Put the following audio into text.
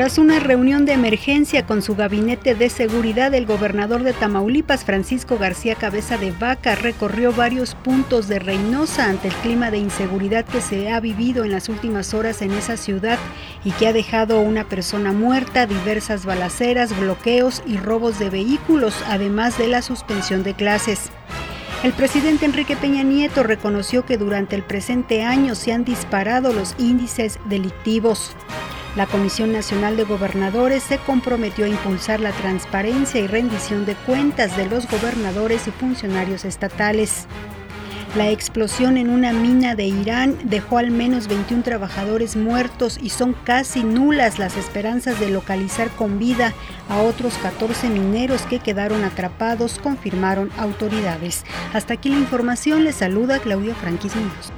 Tras una reunión de emergencia con su gabinete de seguridad, el gobernador de Tamaulipas, Francisco García Cabeza de Vaca, recorrió varios puntos de Reynosa ante el clima de inseguridad que se ha vivido en las últimas horas en esa ciudad y que ha dejado una persona muerta, diversas balaceras, bloqueos y robos de vehículos, además de la suspensión de clases. El presidente Enrique Peña Nieto reconoció que durante el presente año se han disparado los índices delictivos. La Comisión Nacional de Gobernadores se comprometió a impulsar la transparencia y rendición de cuentas de los gobernadores y funcionarios estatales. La explosión en una mina de Irán dejó al menos 21 trabajadores muertos y son casi nulas las esperanzas de localizar con vida a otros 14 mineros que quedaron atrapados, confirmaron autoridades. Hasta aquí la información, les saluda Claudia Franquismos.